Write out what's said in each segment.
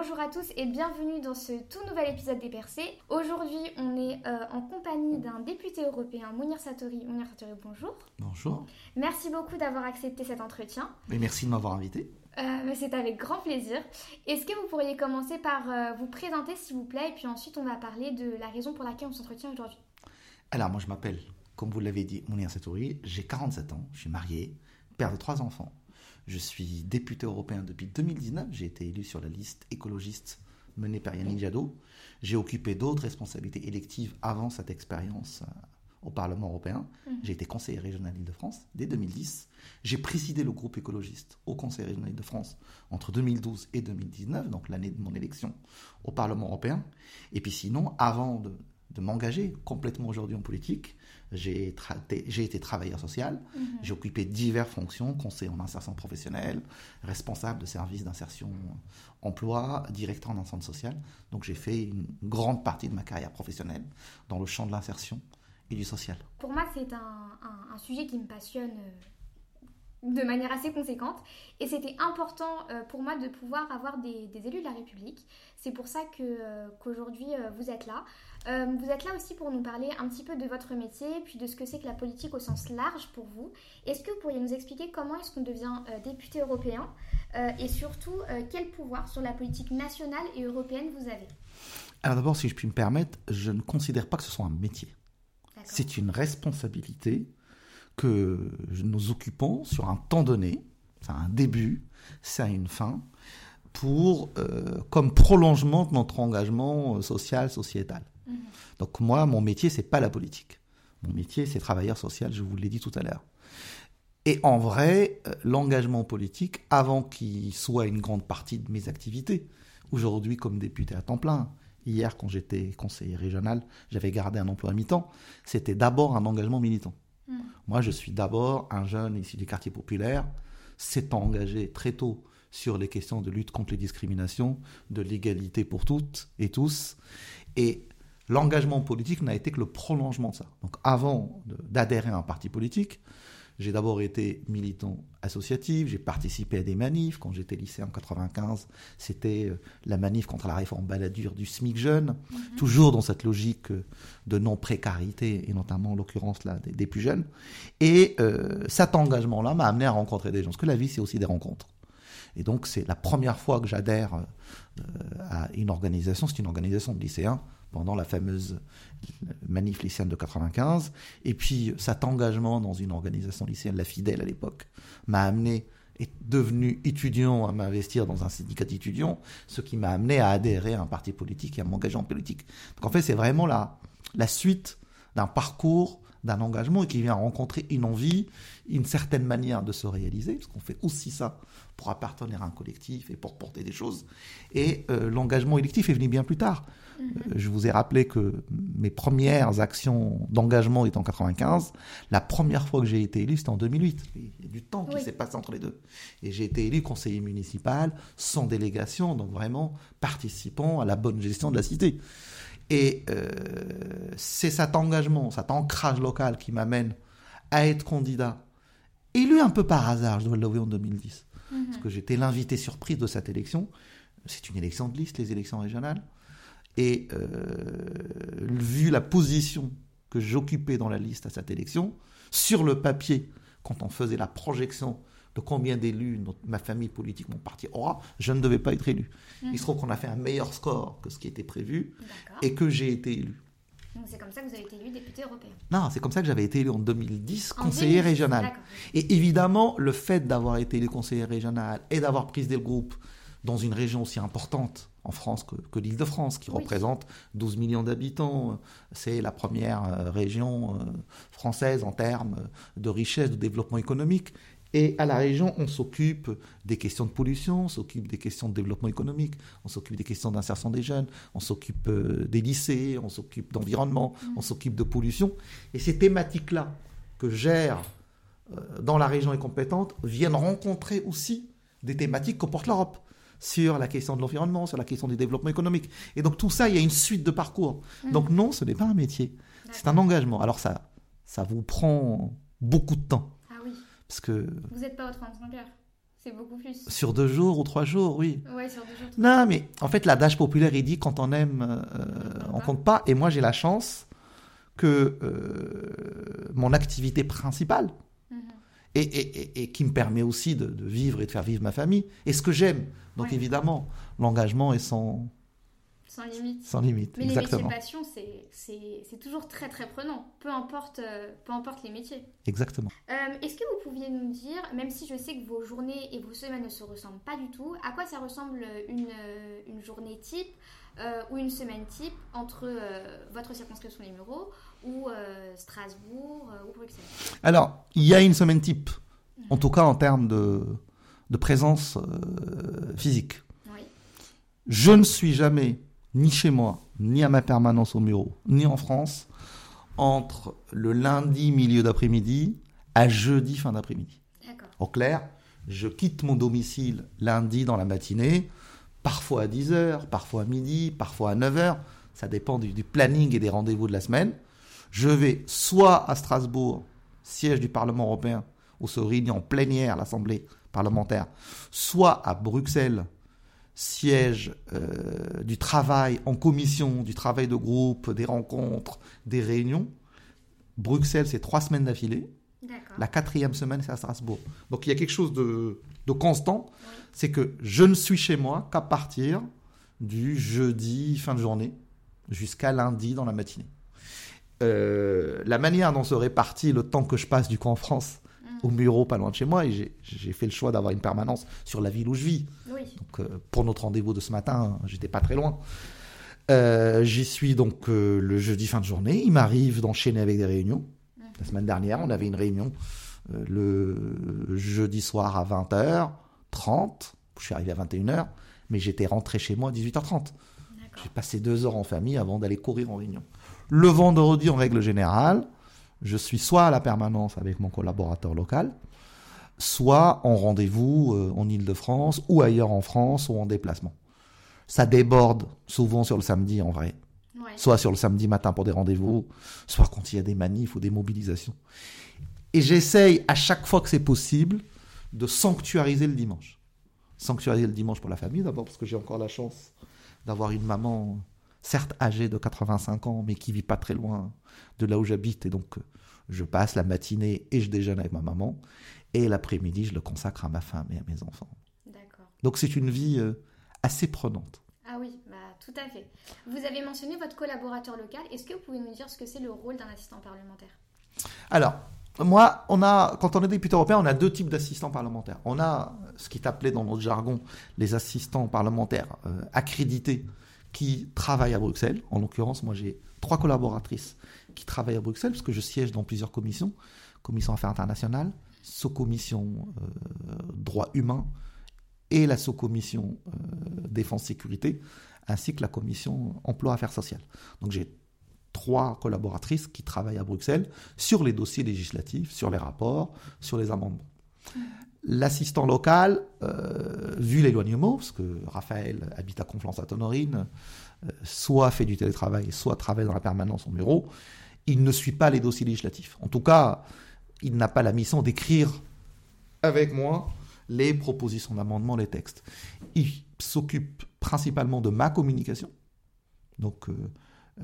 Bonjour à tous et bienvenue dans ce tout nouvel épisode des Percés. Aujourd'hui, on est euh, en compagnie d'un député européen, Mounir Satori. Mounir Satori, bonjour. Bonjour. Merci beaucoup d'avoir accepté cet entretien. Et merci de m'avoir invité. Euh, C'est avec grand plaisir. Est-ce que vous pourriez commencer par euh, vous présenter, s'il vous plaît, et puis ensuite on va parler de la raison pour laquelle on s'entretient aujourd'hui. Alors, moi, je m'appelle, comme vous l'avez dit, Mounir Satouri. J'ai 47 ans. Je suis marié, père de trois enfants. Je suis député européen depuis 2019. J'ai été élu sur la liste écologiste menée par Yannick Jadot. J'ai occupé d'autres responsabilités électives avant cette expérience euh, au Parlement européen. J'ai été conseiller régional d'Île-de-France dès 2010. J'ai présidé le groupe écologiste au Conseil régional de France entre 2012 et 2019, donc l'année de mon élection au Parlement européen. Et puis sinon, avant de, de m'engager complètement aujourd'hui en politique, j'ai tra- été travailleur social, j'ai occupé diverses fonctions, conseiller en insertion professionnelle, responsable de services d'insertion emploi, directeur d'un centre social. Donc j'ai fait une grande partie de ma carrière professionnelle dans le champ de l'insertion et du social. Pour moi, c'est un, un- un sujet qui me passionne euh, de manière assez conséquente. Et c'était important euh, pour moi de pouvoir avoir des, des élus de la République. C'est pour ça que, euh, qu'aujourd'hui, euh, vous êtes là. Vous êtes là aussi pour nous parler un petit peu de votre métier, puis de ce que c'est que la politique au sens large pour vous. Est-ce que vous pourriez nous expliquer comment est-ce qu'on devient député européen et surtout quel pouvoir sur la politique nationale et européenne vous avez? Alors d'abord, si je puis me permettre, je ne considère pas que ce soit un métier. D'accord. C'est une responsabilité que nous occupons sur un temps donné, a un début, a une fin, pour, euh, comme prolongement de notre engagement euh, social, sociétal. Mhm. Donc moi, mon métier, c'est pas la politique. Mon métier, c'est travailleur social, je vous l'ai dit tout à l'heure. Et en vrai, euh, l'engagement politique, avant qu'il soit une grande partie de mes activités, aujourd'hui comme député à temps plein, hier quand j'étais conseiller régional, j'avais gardé un emploi à mi-temps, c'était d'abord un engagement militant. Mhm. Moi, je suis d'abord un jeune issu des quartiers populaires, s'étant engagé très tôt sur les questions de lutte contre les discriminations, de l'égalité pour toutes et tous. Et l'engagement politique n'a été que le prolongement de ça. Donc avant d'adhérer à un parti politique, j'ai d'abord été militant associatif, j'ai participé à des manifs. Quand j'étais lycéen en 95, c'était euh, la manif contre la réforme baladure du SMIC jeune, toujours dans cette logique euh, de non-précarité, et notamment en l'occurrence là des, des plus jeunes. Et euh, cet engagement-là m'a amené à rencontrer des gens, parce que la vie, c'est aussi des rencontres. Et donc, c'est la première fois que j'adhère euh, à une organisation, c'est une organisation de lycéens, pendant la fameuse manif lycéenne de 95. Et puis, cet engagement dans une organisation lycéenne, la Fidèle à l'époque, m'a amené, est devenu étudiant à m'investir dans un syndicat d'étudiants, ce qui m'a amené à adhérer à un parti politique et à m'engager en politique. Donc en fait, c'est vraiment la, la suite d'un parcours, d'un engagement et qui vient rencontrer une envie, une certaine manière de se réaliser, parce qu'on fait aussi ça pour appartenir à un collectif et pour porter des choses. Et euh, l'engagement électif est venu bien plus tard. Euh, je vous ai rappelé que mes premières actions d'engagement étaient en 95. La première fois que j'ai été élu, c'était en 2008. Il y a du temps qui Oui. s'est passé entre les deux. Et j'ai été élu conseiller municipal, sans délégation, donc vraiment participant à la bonne gestion de la cité. Et euh, c'est cet engagement, cet ancrage local qui m'amène à être candidat. Élu un peu par hasard, je dois l'avouer, en 2010. Parce que j'étais l'invité surprise de cette élection. C'est une élection de liste, les élections régionales. Et euh, vu la position que j'occupais dans la liste à cette élection, sur le papier, quand on faisait la projection de combien d'élus notre- ma famille politique, mon parti aura, je ne devais pas être élu. Il se trouve qu'on a fait un meilleur score que ce qui était prévu D'accord. et que j'ai été élu. Donc c'est comme ça que vous avez été élu député européen. Non, c'est comme ça que j'avais été élu en 2010 En conseiller 2010, régional. D'accord. Et évidemment, le fait d'avoir été élu conseiller régional et d'avoir présidé le groupe dans une région aussi importante en France que, que l'Île-de-France, qui Oui. représente 12 millions d'habitants, c'est la première euh, région euh, française en termes de richesse, de développement économique. Et à la région, on s'occupe des questions de pollution, on s'occupe des questions de développement économique, on s'occupe des questions d'insertion des jeunes, on s'occupe euh, des lycées, on s'occupe d'environnement, on s'occupe de pollution. Et ces thématiques-là que gère euh, dans la région est compétente viennent rencontrer aussi des thématiques que porte l'Europe sur la question de l'environnement, sur la question du développement économique. Et donc tout ça, il y a une suite de parcours. Donc non, ce n'est pas un métier, c'est un engagement. Alors ça, ça vous prend beaucoup de temps. Parce que Vous n'êtes pas votre entrepreneur. C'est beaucoup plus. Sur deux jours ou trois jours, oui. Ouais, sur deux jours. Non, mais en fait, l'adage populaire, il dit quand on aime, euh, on compte pas. Et moi, j'ai la chance que euh, mon activité principale, Mhm. et, et- et- et qui me permet aussi de, de vivre et de faire vivre ma famille, et ce que j'aime. Donc Ouais. évidemment, l'engagement est sans, Sans limite. sans limite. Mais les métiers passion, c'est- toujours très très prenant, peu importe, euh, peu importe les métiers. Exactement. Euh, Est-ce que vous pouviez nous dire, même si je sais que vos journées et vos semaines ne se ressemblent pas du tout, à quoi ça ressemble une, euh, une journée type euh, ou une semaine type entre euh, votre circonscription des Mureaux ou Strasbourg ou Bruxelles? Alors, il y a une semaine type, en tout cas en termes de, de présence physique. Oui. Je ne suis jamais, ni chez moi, ni à ma permanence au bureau, ni en France, entre le lundi milieu d'après-midi à jeudi fin d'après-midi. En clair, je quitte mon domicile lundi dans la matinée, parfois à 10h, parfois à midi, parfois à 9h, ça dépend du, du planning et des rendez-vous de la semaine. Je vais soit à Strasbourg, siège du Parlement européen, où se réunit en plénière l'Assemblée parlementaire, soit à Bruxelles, siège euh, du travail en commission, du travail de groupe, des rencontres, des réunions. Bruxelles, c'est trois semaines d'affilée. La quatrième semaine, c'est à Strasbourg. Donc il y a quelque chose de, de constant, c'est que je ne suis chez moi qu'à partir du jeudi fin de journée jusqu'à lundi dans la matinée. Euh, la manière dont se répartit le temps que je passe du coup en France au bureau pas loin de chez moi, et j'ai- fait le choix d'avoir une permanence sur la ville où je vis. Oui. Donc, euh, pour notre rendez-vous de ce matin, j'étais pas très loin. Euh, J'y suis donc euh, le jeudi fin de journée. Il m'arrive d'enchaîner avec des réunions. La semaine dernière, on avait une réunion le jeudi soir à 20h30. Je suis arrivé à 21h, mais j'étais rentré chez moi à 18h30. D'accord. J'ai passé deux heures en famille avant d'aller courir en réunion. Le vendredi, en règle générale, je suis soit à la permanence avec mon collaborateur local, soit en rendez-vous euh, en Ile-de-France ou ailleurs en France ou en déplacement. Ça déborde souvent sur le samedi en vrai, Ouais. soit sur le samedi matin pour des rendez-vous, soit quand il y a des manifs ou des mobilisations. Et j'essaye à chaque fois que c'est possible de sanctuariser le dimanche. Sanctuariser le dimanche pour la famille, d'abord parce que j'ai encore la chance d'avoir une maman, certes âgée de 85 ans, mais qui vit pas très loin de là où j'habite. Et donc, euh, je passe la matinée et je déjeune avec ma maman. Et l'après-midi, je le consacre à ma femme et à mes enfants. D'accord. Donc, c'est une vie euh, assez prenante. Ah oui, bah, tout à fait. Vous avez mentionné votre collaborateur local. Est-ce que vous pouvez nous dire ce que c'est le rôle d'un assistant parlementaire? Alors, moi, on a, quand on est député européen, on a deux types d'assistants parlementaires. On a ce qui est appelé dans notre jargon les assistants parlementaires euh, accrédités qui travaillent à Bruxelles. En l'occurrence, moi, j'ai trois collaboratrices qui travaillent à Bruxelles parce que je siège dans plusieurs commissions commission affaires internationales, sous-commission euh, droits humains et la sous-commission euh, défense sécurité, ainsi que la commission emploi affaires sociales. Donc j'ai trois collaboratrices qui travaillent à Bruxelles sur les dossiers législatifs, sur les rapports, sur les amendements. L'assistant local, euh, vu l'éloignement, parce que Raphaël habite à Conflans-Sainte-Honorine, euh, soit fait du télétravail, soit travaille dans la permanence au bureau, il ne suit pas les dossiers législatifs. En tout cas, il n'a pas la mission d'écrire avec moi les propositions d'amendement, les textes. Il s'occupe principalement de ma communication. Donc, euh,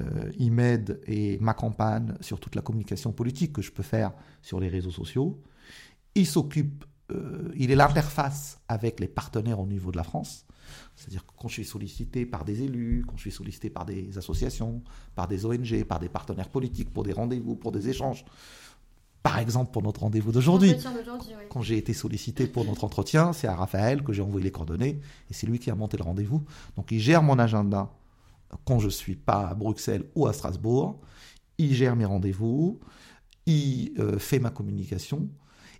euh, il m'aide et m'accompagne sur toute la communication politique que je peux faire sur les réseaux sociaux. Il s'occupe, euh, il est l'interface avec les partenaires au niveau de la France. C'est-à-dire que quand je suis sollicité par des élus, quand je suis sollicité par des associations, par des ONG, par des partenaires politiques pour des rendez-vous, pour des échanges, par exemple pour notre rendez-vous d'aujourd'hui, oui. quand j'ai été sollicité pour notre entretien, c'est à Raphaël que j'ai envoyé les coordonnées et c'est lui qui a monté le rendez-vous. Donc il gère mon agenda quand je suis pas à Bruxelles ou à Strasbourg. Il gère mes rendez-vous, il euh, fait ma communication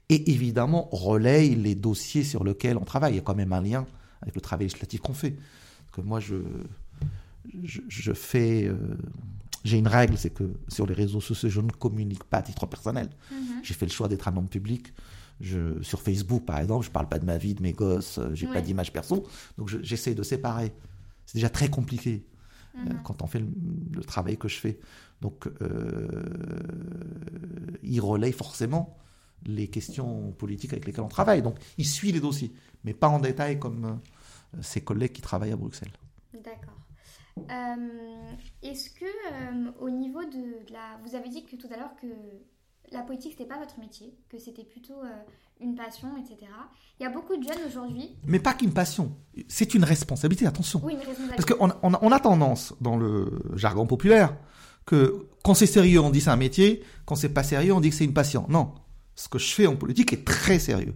et évidemment relaye les dossiers sur lesquels on travaille. Il y a quand même un lien avec le travail législatif qu'on fait. Que moi je je, je fais euh, j'ai une règle, c'est que sur les réseaux sociaux, je ne communique pas à titre personnel. Mhm. J'ai fait le choix d'être un homme public. Je, sur Facebook, par exemple, je parle pas de ma vie, de mes gosses, euh, j'ai Ouais. pas d'image perso. Donc je- j'essaie de séparer. C'est déjà très compliqué euh, Mhm. quand on fait le, le travail que je fais. Donc euh, il relaye forcément les questions politiques avec lesquelles on travaille. Donc, il suit les dossiers, mais pas en détail comme euh, ses collègues qui travaillent à Bruxelles. D'accord. Euh, est-ce que euh, au niveau de, la... Vous avez dit que tout à l'heure que la politique, c'était pas votre métier, que c'était plutôt une passion, etc. Il y a beaucoup de jeunes aujourd'hui... Mais pas qu'une passion, c'est une responsabilité, attention. Oui, une responsabilité. Parce qu'on on, on a tendance, dans le jargon populaire, que quand c'est sérieux, on dit c'est un métier, quand c'est pas sérieux, on dit que c'est une passion. Non, ce que je fais en politique est très sérieux.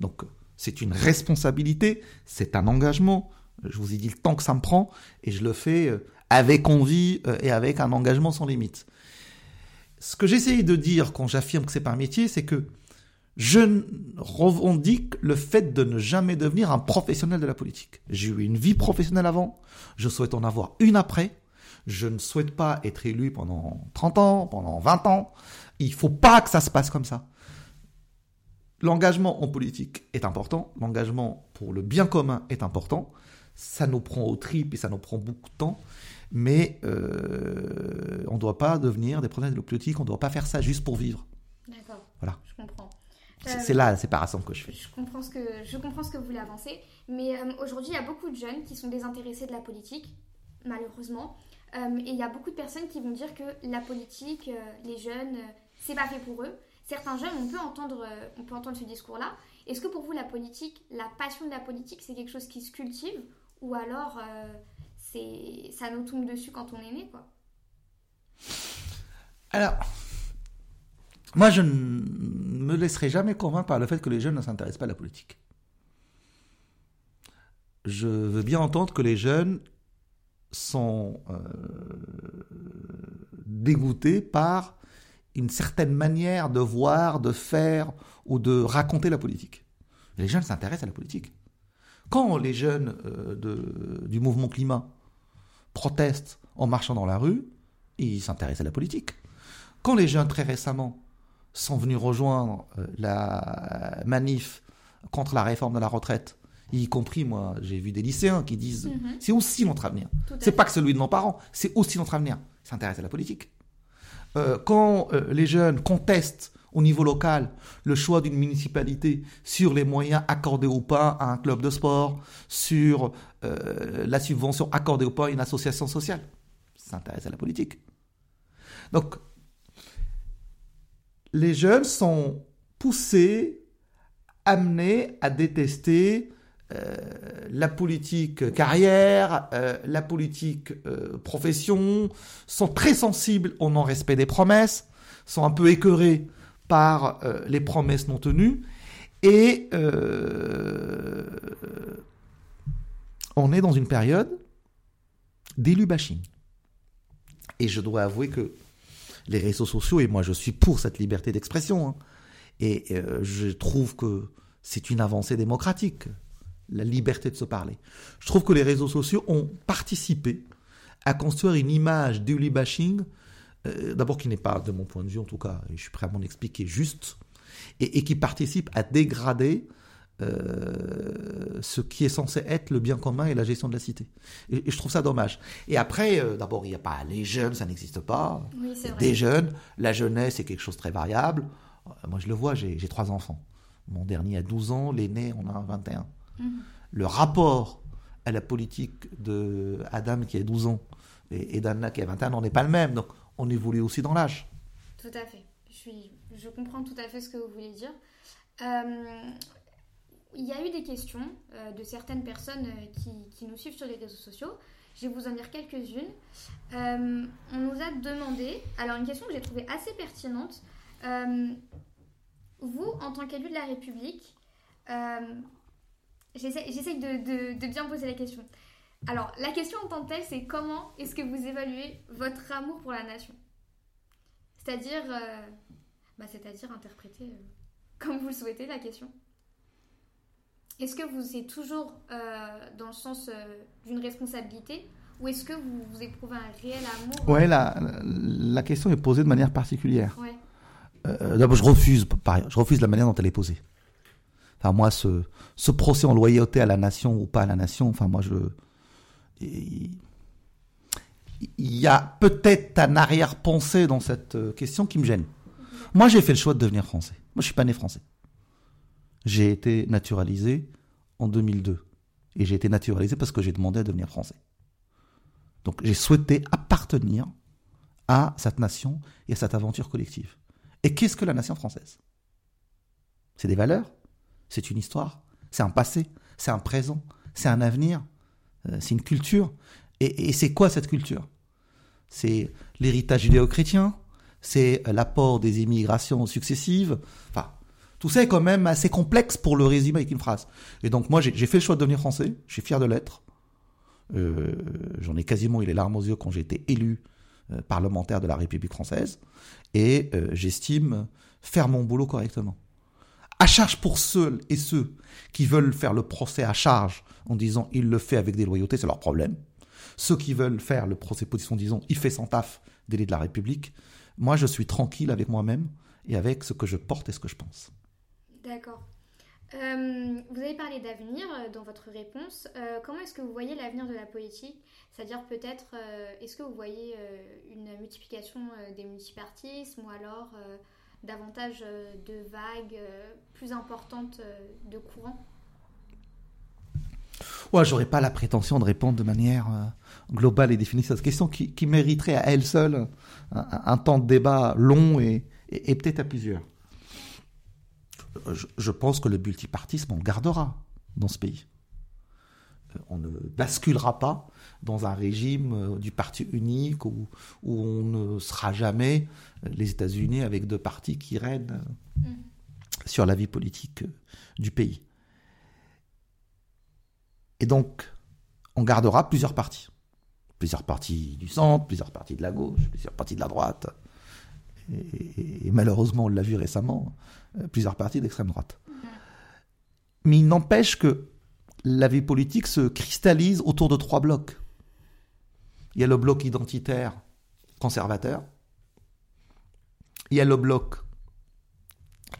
Donc, c'est une responsabilité, c'est un engagement. Je vous ai dit le temps que ça me prend et je le fais euh, avec envie euh, et avec un engagement sans limite. Ce que j'essaye de dire quand j'affirme que c'est pas un métier, c'est que je revendique le fait de ne jamais devenir un professionnel de la politique. J'ai eu une vie professionnelle avant, je souhaite en avoir une après. Je ne souhaite pas être élu pendant 30 ans, pendant 20 ans. Il faut pas que ça se passe comme ça. L'engagement en politique est important, l'engagement pour le bien commun est important, ça nous prend au trip et ça nous prend beaucoup de temps, mais euh, on ne doit pas devenir des professionnels de politique, on ne doit pas faire ça juste pour vivre. D'accord. Voilà. Je comprends. C'est là la séparation que je fais. Je comprends ce que, je comprends ce que vous voulez avancer, mais euh, aujourd'hui, il y a beaucoup de jeunes qui sont désintéressés de la politique, malheureusement. Euh, et il y a beaucoup de personnes qui vont dire que la politique, les jeunes, c'est pas fait pour eux certains jeunes, on peut entendre, euh, on peut entendre ce discours-là. Est-ce que pour vous, la politique, la passion de la politique, c'est quelque chose qui se cultive ou alors euh, c'est ça nous tombe dessus quand on est né, quoi? Alors, moi, je ne me laisserai jamais convaincre par le fait que les jeunes ne s'intéressent pas à la politique. Je veux bien entendre que les jeunes sont euh, dégoûtés par une certaine manière de voir, de faire ou de raconter la politique. Les jeunes s'intéressent à la politique. Quand les jeunes euh, de, du mouvement climat protestent en marchant dans la rue, ils s'intéressent à la politique. Quand les jeunes, très récemment, sont venus rejoindre euh, la manif contre la réforme de la retraite, y compris moi, j'ai vu des lycéens qui disent mhm. c'est aussi notre avenir. C'est pas que celui de nos parents, c'est aussi notre avenir. Ils s'intéressent à la politique. Euh, quand euh, les jeunes contestent au niveau local le choix d'une municipalité sur les moyens accordés ou pas à un club de sport, sur euh, la subvention accordée ou pas à une association sociale. Ça s'intéresse à la politique. Donc, les jeunes sont poussés, amenés à détester euh, la politique carrière, euh, la politique euh, profession, sont très sensibles au non-respect des promesses, sont un peu écœurés par les promesses non tenues, et on est dans une période d'élu bashing. Et je dois avouer que les réseaux sociaux, et moi je suis pour cette liberté d'expression, hein, et je trouve que c'est une avancée démocratique la liberté de se parler. Je trouve que les réseaux sociaux ont participé à construire une image du bashing, euh, d'abord qui n'est pas, de mon point de vue en tout cas, et je suis prêt à m'en expliquer, juste, et, qui participe à dégrader euh, ce qui est censé être le bien commun et la gestion de la cité. Et, je trouve ça dommage. Et après, euh, d'abord, il n'y a pas les jeunes, ça n'existe pas. Des jeunes, la jeunesse est quelque chose de très variable. moi, je le vois, j'ai trois enfants. Mon dernier a 12 ans, l'aîné en a 21. Le rapport à la politique de Adam qui a 12 ans et, d'Anna qui a 21 ans n'est pas le même. Donc on évolue aussi dans l'âge. Tout à fait. Je, comprends tout à fait ce que vous voulez dire. Euh, il y a eu des questions euh, de certaines personnes euh, qui, nous suivent sur les réseaux sociaux. Je vais vous en dire quelques-unes. on nous a demandé, alors une question que j'ai trouvée assez pertinente. vous, en tant qu'élu de la République, J'essaie de, bien poser la question. Alors, la question en tant que telle, c'est comment est-ce que vous évaluez votre amour pour la nation? C'est-à-dire, euh, bah, c'est-à-dire interpréter euh, comme vous le souhaitez la question. Est-ce que vous êtes toujours euh, dans le sens d'une responsabilité ou est-ce que vous, vous, éprouvez un réel amour? Ouais, la, la, question est posée de manière particulière. Ouais. D'abord, je refuse, je refuse la manière dont elle est posée. Enfin, moi, ce, procès en loyauté à la nation ou pas à la nation, enfin, moi, je. Il y a peut-être un arrière-pensée dans cette euh, question qui me gêne. Moi, j'ai fait le choix de devenir français. Moi, je suis pas né français. J'ai été naturalisé en 2002. Et j'ai été naturalisé parce que j'ai demandé à devenir français. Donc, j'ai souhaité appartenir à cette nation et à cette aventure collective. Et qu'est-ce que la nation française? C'est des valeurs, c'est une histoire, c'est un passé, c'est un présent, c'est un avenir, euh, c'est une culture. Et, c'est quoi cette culture? C'est l'héritage judéo-chrétien, c'est l'apport des immigrations successives. Enfin, tout ça est quand même assez complexe pour le résumer avec une phrase. Et donc moi, j'ai fait le choix de devenir français, je suis fier de l'être. Euh, j'en ai quasiment eu les larmes aux yeux quand j'ai été élu euh, parlementaire de la République française. Et j'estime faire mon boulot correctement. À charge pour ceux et ceux qui veulent faire le procès à charge en disant il le fait avec des loyautés, c'est leur problème. Ceux qui veulent faire le procès position en disant il fait son taf, délit de la République, moi je suis tranquille avec moi-même et avec ce que je porte et ce que je pense. D'accord. Euh, vous avez parlé d'avenir euh, dans votre réponse. Euh, comment est-ce que vous voyez l'avenir de la politique? C'est-à-dire peut-être, est-ce que vous voyez une multiplication des multipartismes ou alors davantage euh, de vagues euh, plus importantes euh, de courants Ouais, j'aurais pas la prétention de répondre de manière globale et définie à cette question qui, mériterait à elle seule un, temps de débat long et, peut-être à plusieurs. Je, pense que le multipartisme, on le gardera dans ce pays. On ne basculera pas dans un régime euh, du parti unique où, où on ne sera jamais euh, les États-Unis avec deux partis qui règnent euh, mm. sur la vie politique du pays. Et donc, on gardera plusieurs partis. Plusieurs partis du centre, plusieurs partis de la gauche, plusieurs partis de la droite. Et, malheureusement, on l'a vu récemment, plusieurs partis d'extrême droite. Mm. Mais il n'empêche que la vie politique se cristallise autour de trois blocs. Il y a le bloc identitaire conservateur. Il y a le bloc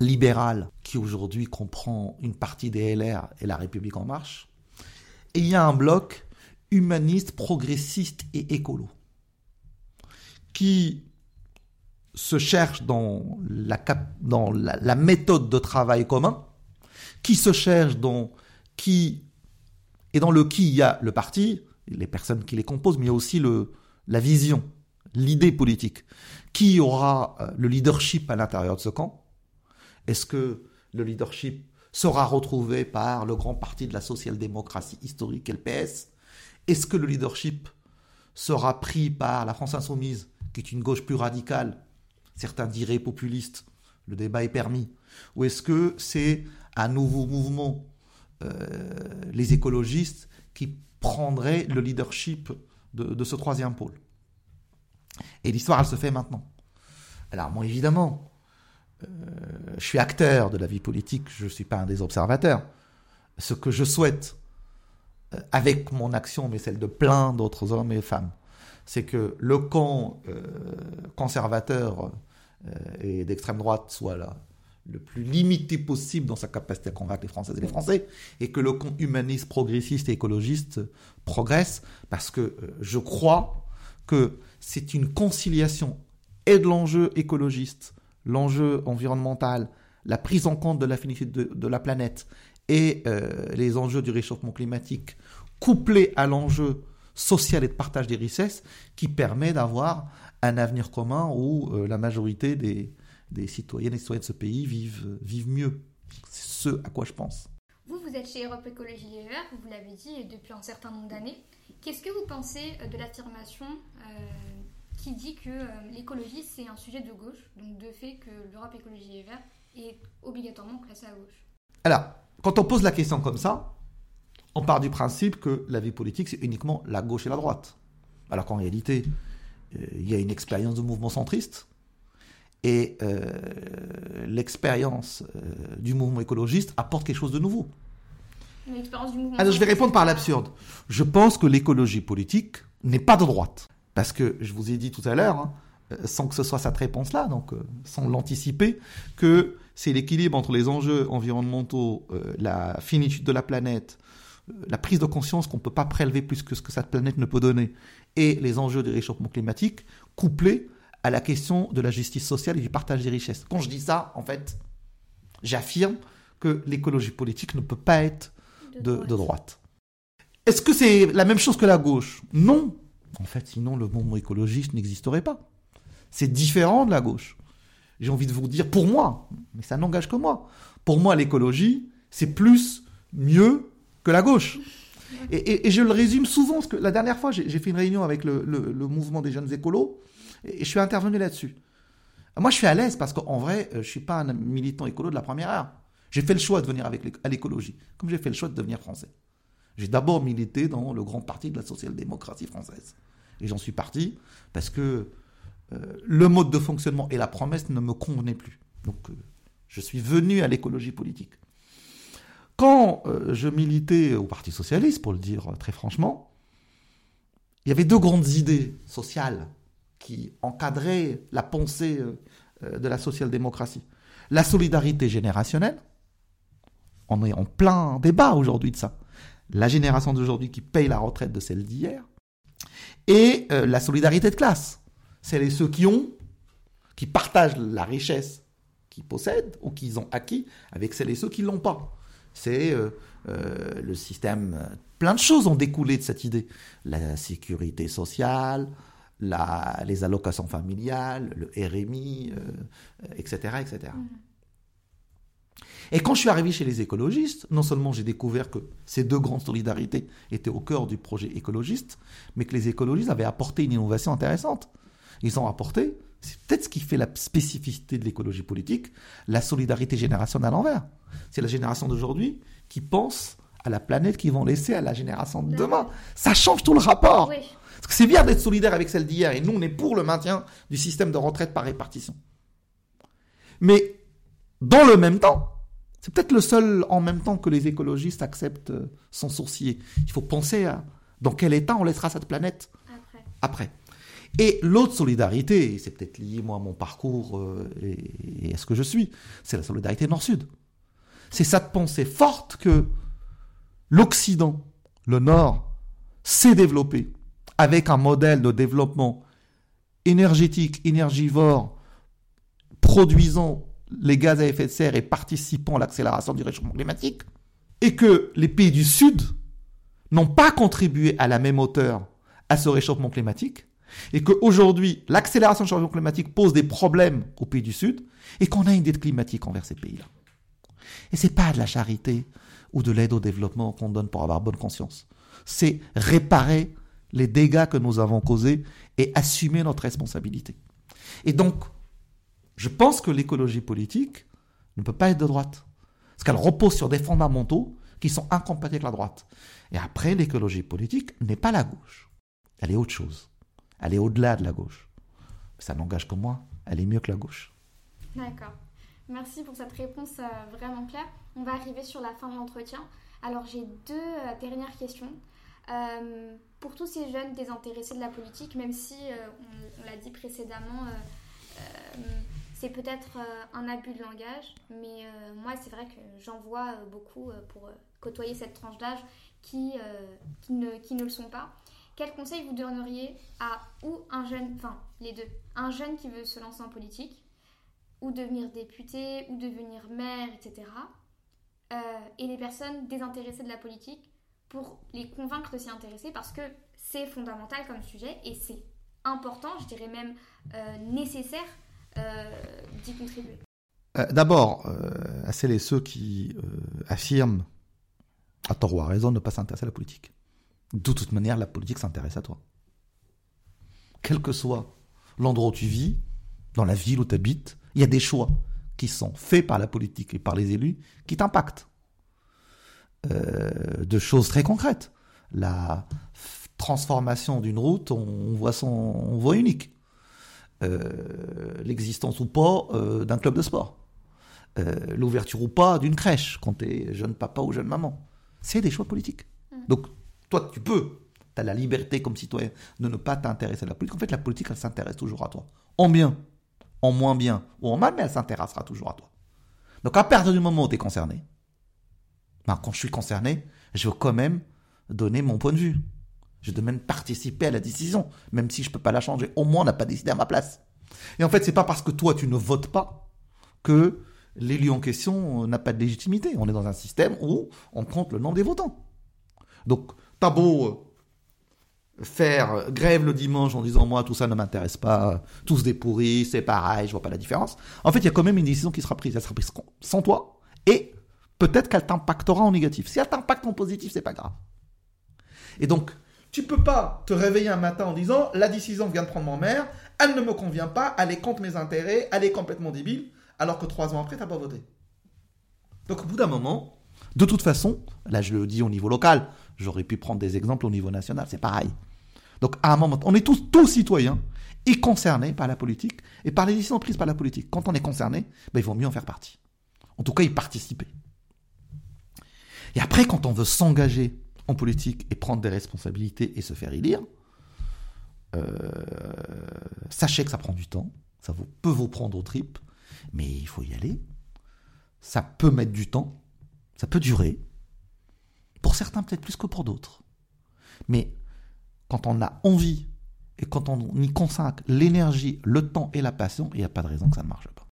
libéral qui aujourd'hui comprend une partie des LR et la République en marche. Et il y a un bloc humaniste, progressiste et écolo qui se cherche dans la, méthode de travail commun, qui se cherche dans qui, et dans le qui il y a le parti, les personnes qui les composent, mais il y a aussi la vision, l'idée politique. Qui aura euh, le leadership à l'intérieur de ce camp? Est-ce que le leadership sera retrouvé par le grand parti de la social-démocratie historique LPS Est-ce que le leadership sera pris par la France insoumise, qui est une gauche plus radicale, certains diraient populiste, le débat est permis. Ou est-ce que c'est un nouveau mouvement, les écologistes, qui prendrait le leadership de, ce troisième pôle. Et l'histoire, elle se fait maintenant. Alors, moi, évidemment, euh, je suis acteur de la vie politique, je ne suis pas un des observateurs. Ce que je souhaite, euh, avec mon action, mais celle de plein d'autres hommes et femmes, c'est que le camp euh, conservateur et d'extrême droite soit là, le plus limité possible dans sa capacité à convaincre les Françaises et les Français, et que le camp humaniste, progressiste et écologiste progresse, parce que euh, je crois que c'est une conciliation et de l'enjeu écologiste, l'enjeu environnemental, la prise en compte de la finité de, la planète et euh, les enjeux du réchauffement climatique, couplés à l'enjeu social et de partage des richesses, qui permet d'avoir un avenir commun où euh, la majorité des, des citoyennes et citoyens de ce pays vivent, vivent mieux. C'est ce à quoi je pense. Vous, vous êtes chez Europe Écologie Les Verts, vous l'avez dit depuis un certain nombre d'années. Qu'est-ce que vous pensez euh, de l'affirmation euh, qui dit que euh, l'écologie c'est un sujet de gauche, donc de fait que l'Europe Écologie Les Verts est obligatoirement classée à gauche? Alors, quand on pose la question comme ça, on part du principe que la vie politique c'est uniquement la gauche et la droite. Alors qu'en réalité, il y a une expérience de mouvement centriste et euh, l'expérience euh, du mouvement écologiste apporte quelque chose de nouveau. L'expérience du mouvement. Alors je vais répondre par l'absurde. Je pense que l'écologie politique n'est pas de droite. Parce que je vous ai dit tout à l'heure, hein, euh, sans que ce soit cette réponse-là, donc sans l'anticiper, que c'est l'équilibre entre les enjeux environnementaux, la finitude de la planète, la prise de conscience qu'on ne peut pas prélever plus que ce que cette planète ne peut donner, et les enjeux du réchauffement climatique, couplés à la question de la justice sociale et du partage des richesses. Quand je dis ça, en fait, j'affirme que l'écologie politique ne peut pas être de, de droite. Est-ce que c'est la même chose que la gauche? Non. En fait, sinon le mouvement écologiste n'existerait pas. C'est différent de la gauche. J'ai envie de vous dire, pour moi, mais ça n'engage que moi, pour moi l'écologie, c'est plus, mieux que la gauche. Et, je le résume souvent, parce que la dernière fois, j'ai fait une réunion avec le, mouvement des jeunes écolos, et, je suis intervenu là-dessus. Moi, je suis à l'aise parce qu'en vrai, euh, je ne suis pas un militant écolo de la première heure. J'ai fait le choix de venir avec à l'écologie, comme j'ai fait le choix de devenir français. J'ai d'abord milité dans le grand parti de la social-démocratie française. Et j'en suis parti parce que euh, le mode de fonctionnement et la promesse ne me convenaient plus. Donc, euh, je suis venu à l'écologie politique. Quand je militais au Parti socialiste, pour le dire très franchement, il y avait deux grandes idées sociales qui encadraient la pensée euh, euh, de la social-démocratie. La solidarité générationnelle, on est en plein débat aujourd'hui de ça. La génération d'aujourd'hui qui paye la retraite de celle d'hier, et la solidarité de classe. Celles et ceux qui ont, qui partagent la richesse qu'ils possèdent ou qu'ils ont acquis avec celles et ceux qui ne l'ont pas c'est euh, euh, le système. Plein de choses ont découlé de cette idée. La sécurité sociale, la, les allocations familiales, le RMI, etc. Euh, etc. Et quand je suis arrivé chez les écologistes, non seulement j'ai découvert que ces deux grandes solidarités étaient au cœur du projet écologiste, mais que les écologistes avaient apporté une innovation intéressante. Ils ont apporté, c'est peut-être ce qui fait la spécificité de l'écologie politique, la solidarité générationnelle à l'envers. C'est la génération d'aujourd'hui qui pense à la planète qu'ils vont laisser à la génération de demain. Ça change tout le rapport. Parce que c'est bien d'être solidaire avec celle d'hier, et nous, on est pour le maintien du système de retraite par répartition. Mais dans le même temps, c'est peut-être le seul en même temps que les écologistes acceptent euh, sans sourciller. Il faut penser à dans quel état on laissera cette planète après. après. Et l'autre solidarité, et c'est peut-être lié moi à mon parcours euh, et, à ce que je suis, c'est la solidarité nord-sud. C'est cette pensée forte que l'Occident, le Nord, s'est développé avec un modèle de développement énergétique, énergivore, produisant les gaz à effet de serre et participant à l'accélération du réchauffement climatique, et que les pays du Sud n'ont pas contribué à la même hauteur à ce réchauffement climatique, et qu'aujourd'hui, l'accélération du changement climatique pose des problèmes aux pays du Sud, et qu'on a une dette climatique envers ces pays-là. Et c'est pas de la charité ou de l'aide au développement qu'on donne pour avoir bonne conscience. C'est réparer les dégâts que nous avons causés et assumer notre responsabilité. Et donc, je pense que l'écologie politique ne peut pas être de droite. Parce qu'elle repose sur des fondamentaux qui sont incompatibles avec la droite. Et après, l'écologie politique n'est pas la gauche. Elle est autre chose. Elle est au-delà de la gauche. Ça n'engage que moi. Elle est mieux que la gauche. D'accord. Merci pour cette réponse euh, vraiment claire. On va arriver sur la fin de l'entretien. Alors j'ai deux euh, dernières questions. Euh, pour tous ces jeunes désintéressés de la politique, même si on, l'a dit précédemment, c'est peut-être un abus de langage, mais moi c'est vrai que j'en vois beaucoup pour côtoyer cette tranche d'âge qui, ne, qui ne le sont pas. Quel conseil vous donneriez à ou un jeune, enfin les deux, un jeune qui veut se lancer en politique ou devenir député, ou devenir maire, etc. Euh, et les personnes désintéressées de la politique pour les convaincre de s'y intéresser parce que c'est fondamental comme sujet et c'est important, je dirais même euh, nécessaire euh, d'y contribuer. D'abord, à celles et ceux qui affirment, à tort ou à raison, ne pas s'intéresser à la politique. De toute manière, la politique s'intéresse à toi. Quel que soit l'endroit où tu vis, dans la ville où tu habites, il y a des choix qui sont faits par la politique et par les élus qui t'impactent. Euh, de choses très concrètes. La transformation d'une route, on voit son voit unique. Euh, l'existence ou pas euh, d'un club de sport. L'ouverture ou pas d'une crèche quand tu es jeune papa ou jeune maman. C'est des choix politiques. Mmh. Donc, toi, tu peux. Tu as la liberté comme citoyen de ne pas t'intéresser à la politique. En fait, la politique, elle s'intéresse toujours à toi. En bien en moins bien ou en mal, mais elle s'intéressera toujours à toi. Donc à partir du moment où tu es concerné, quand je suis concerné, je veux quand même donner mon point de vue. Je dois même participer à la décision, même si je ne peux pas la changer. Au moins, on n'a pas décidé à ma place. Et en fait, c'est pas parce que toi tu ne votes pas que l'élu en question n'a pas de légitimité. On est dans un système où on compte le nombre des votants. Donc, t'as beau euh, faire grève le dimanche en disant moi tout ça ne m'intéresse pas, tous des pourris, c'est pareil, je vois pas la différence. En fait, il y a quand même une décision qui sera prise. Elle sera prise sans toi et peut-être qu'elle t'impactera en négatif. Si elle t'impacte en positif, c'est pas grave. Et donc, tu peux pas te réveiller un matin en disant la décision vient de prendre mon mère, elle ne me convient pas, elle est contre mes intérêts, elle est complètement débile, alors que trois ans après, tu n'as pas voté. Donc au bout d'un moment, de toute façon, là je le dis au niveau local, j'aurais pu prendre des exemples au niveau national, c'est pareil. Donc à un moment, on est tous, tous citoyens et concernés par la politique et par les décisions prises par la politique. Quand on est concerné, ben, il vaut mieux en faire partie. En tout cas, y participer. Et après, quand on veut s'engager en politique et prendre des responsabilités et se faire élire, euh, sachez que ça prend du temps, ça peut vous prendre au tripes, mais il faut y aller. Ça peut mettre du temps, ça peut durer. Pour certains, peut-être plus que pour d'autres. Mais quand on a envie et quand on y consacre l'énergie, le temps et la passion, il n'y a pas de raison que ça ne marche pas.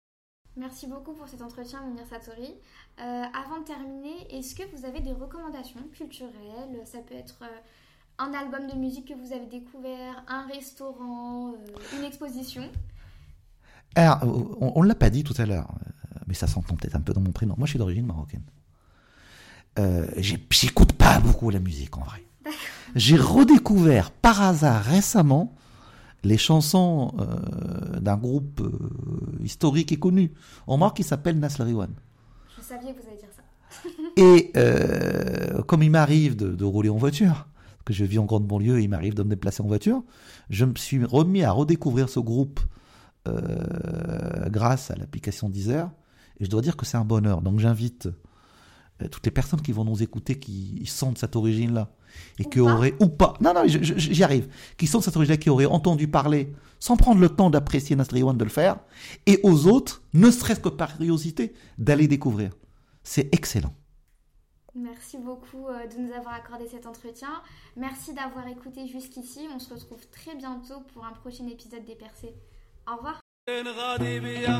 Merci beaucoup pour cet entretien, Munir Satori. Euh, avant de terminer, est-ce que vous avez des recommandations culturelles? Ça peut être euh, un album de musique que vous avez découvert, un restaurant, euh, une exposition? Alors, on ne l'a pas dit tout à l'heure, mais ça s'entend peut-être un peu dans mon prénom. Moi, je suis d'origine marocaine. J'écoute pas beaucoup la musique en vrai. J'ai redécouvert par hasard récemment les chansons d'un groupe historique et connu en Maroc qui s'appelle Nasl Riwan. Je savais que vous alliez dire ça. et euh, comme il m'arrive de, rouler en voiture, que je vis en grande banlieue et il m'arrive de me déplacer en voiture, je me suis remis à redécouvrir ce groupe euh, grâce à l'application Deezer. Et je dois dire que c'est un bonheur. Donc j'invite euh, toutes les personnes qui vont nous écouter, qui sentent cette origine-là, et qui auraient, ou pas, non, non, j'y arrive, qui sentent cette origine-là, qui auraient entendu parler, sans prendre le temps d'apprécier Nasri One de le faire, et aux autres, ne serait-ce que par curiosité, d'aller découvrir. C'est excellent. Merci beaucoup euh, de nous avoir accordé cet entretien. Merci d'avoir écouté jusqu'ici. On se retrouve très bientôt pour un prochain épisode des Percés. Au revoir. يا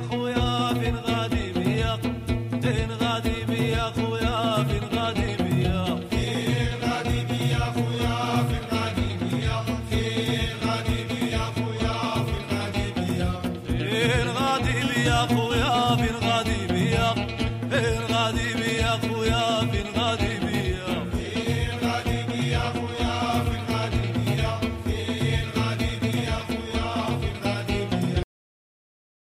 اخويا